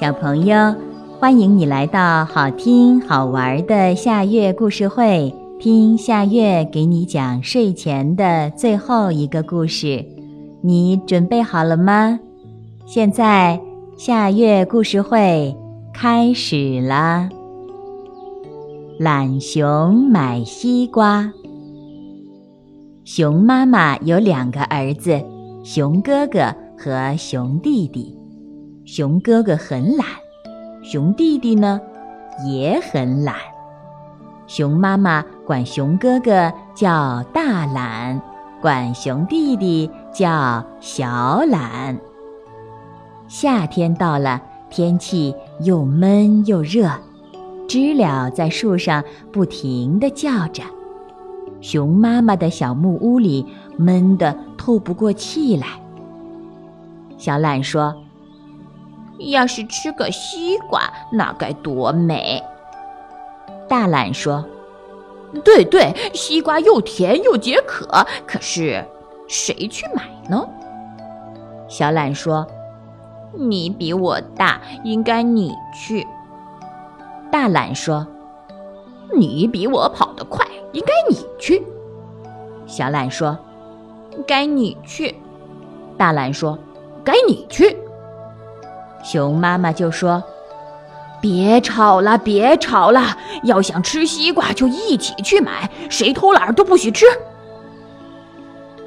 小朋友，欢迎你来到好听好玩的夏月故事会，听夏月给你讲睡前的最后一个故事。你准备好了吗？现在夏月故事会开始了。懒熊买西瓜。熊妈妈有两个儿子，熊哥哥和熊弟弟。熊哥哥很懒，熊弟弟呢也很懒。熊妈妈管熊哥哥叫大懒，管熊弟弟叫小懒。夏天到了，天气又闷又热。知了在树上不停地叫着，熊妈妈的小木屋里闷得透不过气来。小懒说：“要是吃个西瓜，那该多美！”大懒说：“对对，西瓜又甜又解渴，可是谁去买呢？”小懒说：“你比我大，应该你去。”大懒说：“你比我跑得快，应该你去。”小懒说：“该你去。”大懒说：“该你去。”熊妈妈就说：“别吵了，别吵了！要想吃西瓜，就一起去买，谁偷懒都不许吃。”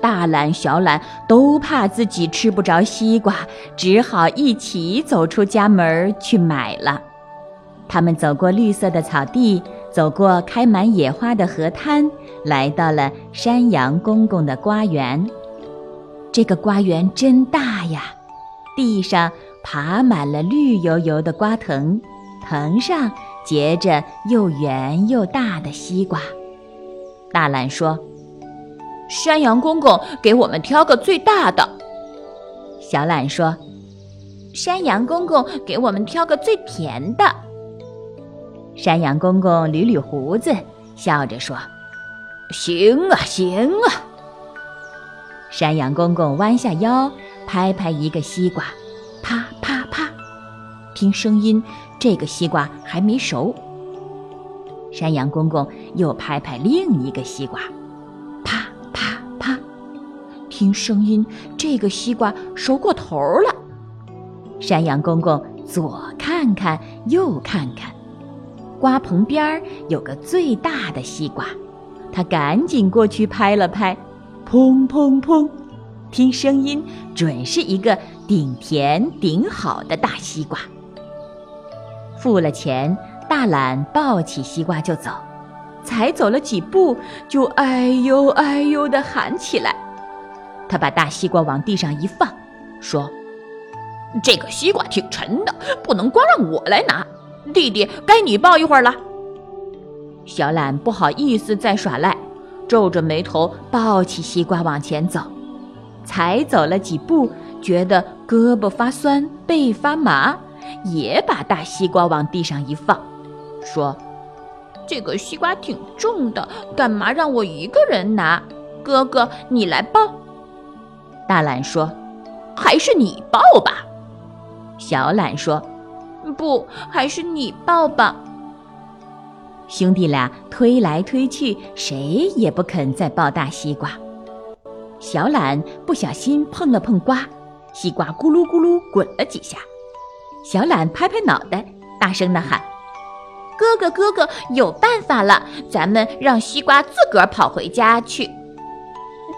大懒、小懒都怕自己吃不着西瓜，只好一起走出家门去买了。他们走过绿色的草地，走过开满野花的河滩，来到了山羊公公的瓜园。这个瓜园真大呀！地上爬满了绿油油的瓜藤，藤上结着又圆又大的西瓜。大懒说：“山羊公公，给我们挑个最大的。”小懒说：“山羊公公，给我们挑个最甜的。”山羊公公捋捋胡子，笑着说：“行啊，行啊。”山羊公公弯下腰，拍拍一个西瓜，听声音，这个西瓜还没熟。山羊公公又拍拍另一个西瓜，啪啪啪，听声音，这个西瓜熟过头了。山羊公公左看看，右看看。瓜棚边儿有个最大的西瓜，他赶紧过去拍了拍，砰砰砰，听声音准是一个顶甜顶好的大西瓜。付了钱，大懒抱起西瓜就走，才走了几步，就哎呦哎呦地喊起来。他把大西瓜往地上一放，说：“这个西瓜挺沉的，不能光让我来拿。”弟弟，该你抱一会儿了。小懒不好意思再耍赖，皱着眉头抱起西瓜往前走。才走了几步，觉得胳膊发酸，背发麻，也把大西瓜往地上一放，说：“这个西瓜挺重的，干嘛让我一个人拿？哥哥，你来抱。”大懒说：“还是你抱吧。”小懒说。不，还是你抱吧。兄弟俩推来推去，谁也不肯再抱大西瓜。小懒不小心碰了碰瓜，西瓜咕噜咕噜滚了几下。小懒拍拍脑袋，大声地喊：“哥哥，哥哥，有办法了！咱们让西瓜自个儿跑回家去。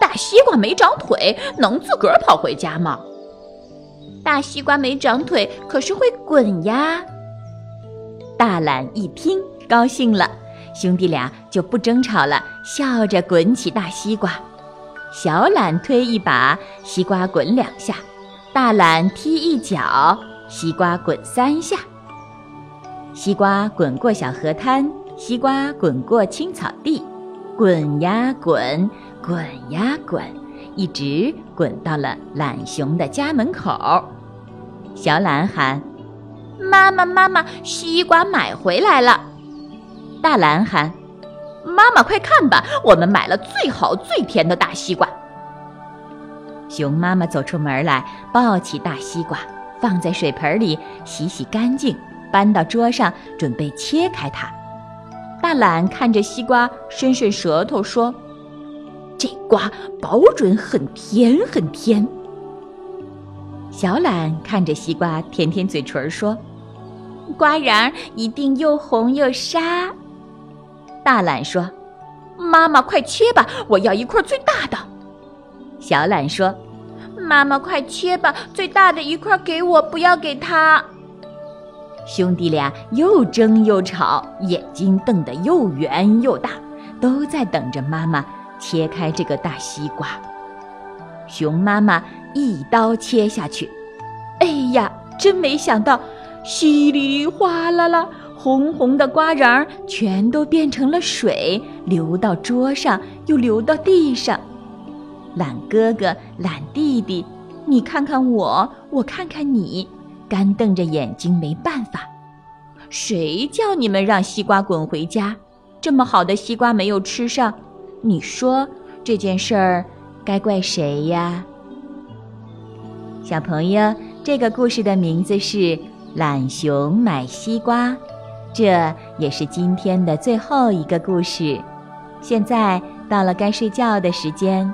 大西瓜没长腿，能自个儿跑回家吗？”大西瓜没长腿，可是会滚呀！大懒一听，高兴了，兄弟俩就不争吵了，笑着滚起大西瓜。小懒推一把，西瓜滚两下；大懒踢一脚，西瓜滚三下。西瓜滚过小河滩，西瓜滚过青草地，滚呀滚，滚呀滚，一直滚到了懒熊的家门口。小懒喊：“妈妈，妈妈，西瓜买回来了。”大懒喊：“妈妈，快看吧，我们买了最好最甜的大西瓜。”熊妈妈走出门来，抱起大西瓜，放在水盆里洗洗干净，搬到桌上准备切开它。大懒看着西瓜，伸伸舌头说：“这瓜保准很甜很甜。”小懒看着西瓜，舔舔嘴唇说：“瓜瓤一定又红又沙。”大懒说：“妈妈快切吧，我要一块最大的。”小懒说：“妈妈快切吧，最大的一块给我，不要给他。”兄弟俩又争又吵，眼睛瞪得又圆又大，都在等着妈妈切开这个大西瓜。熊妈妈一刀切下去，哎呀，真没想到，稀里哗啦啦，红红的瓜瓤全都变成了水，流到桌上，又流到地上。懒哥哥、懒弟弟，你看看我，我看看你。干瞪着眼睛，没办法。谁叫你们让西瓜滚回家？这么好的西瓜没有吃上，你说这件事儿该怪谁呀？小朋友，这个故事的名字是《懒熊买西瓜》，这也是今天的最后一个故事。现在到了该睡觉的时间，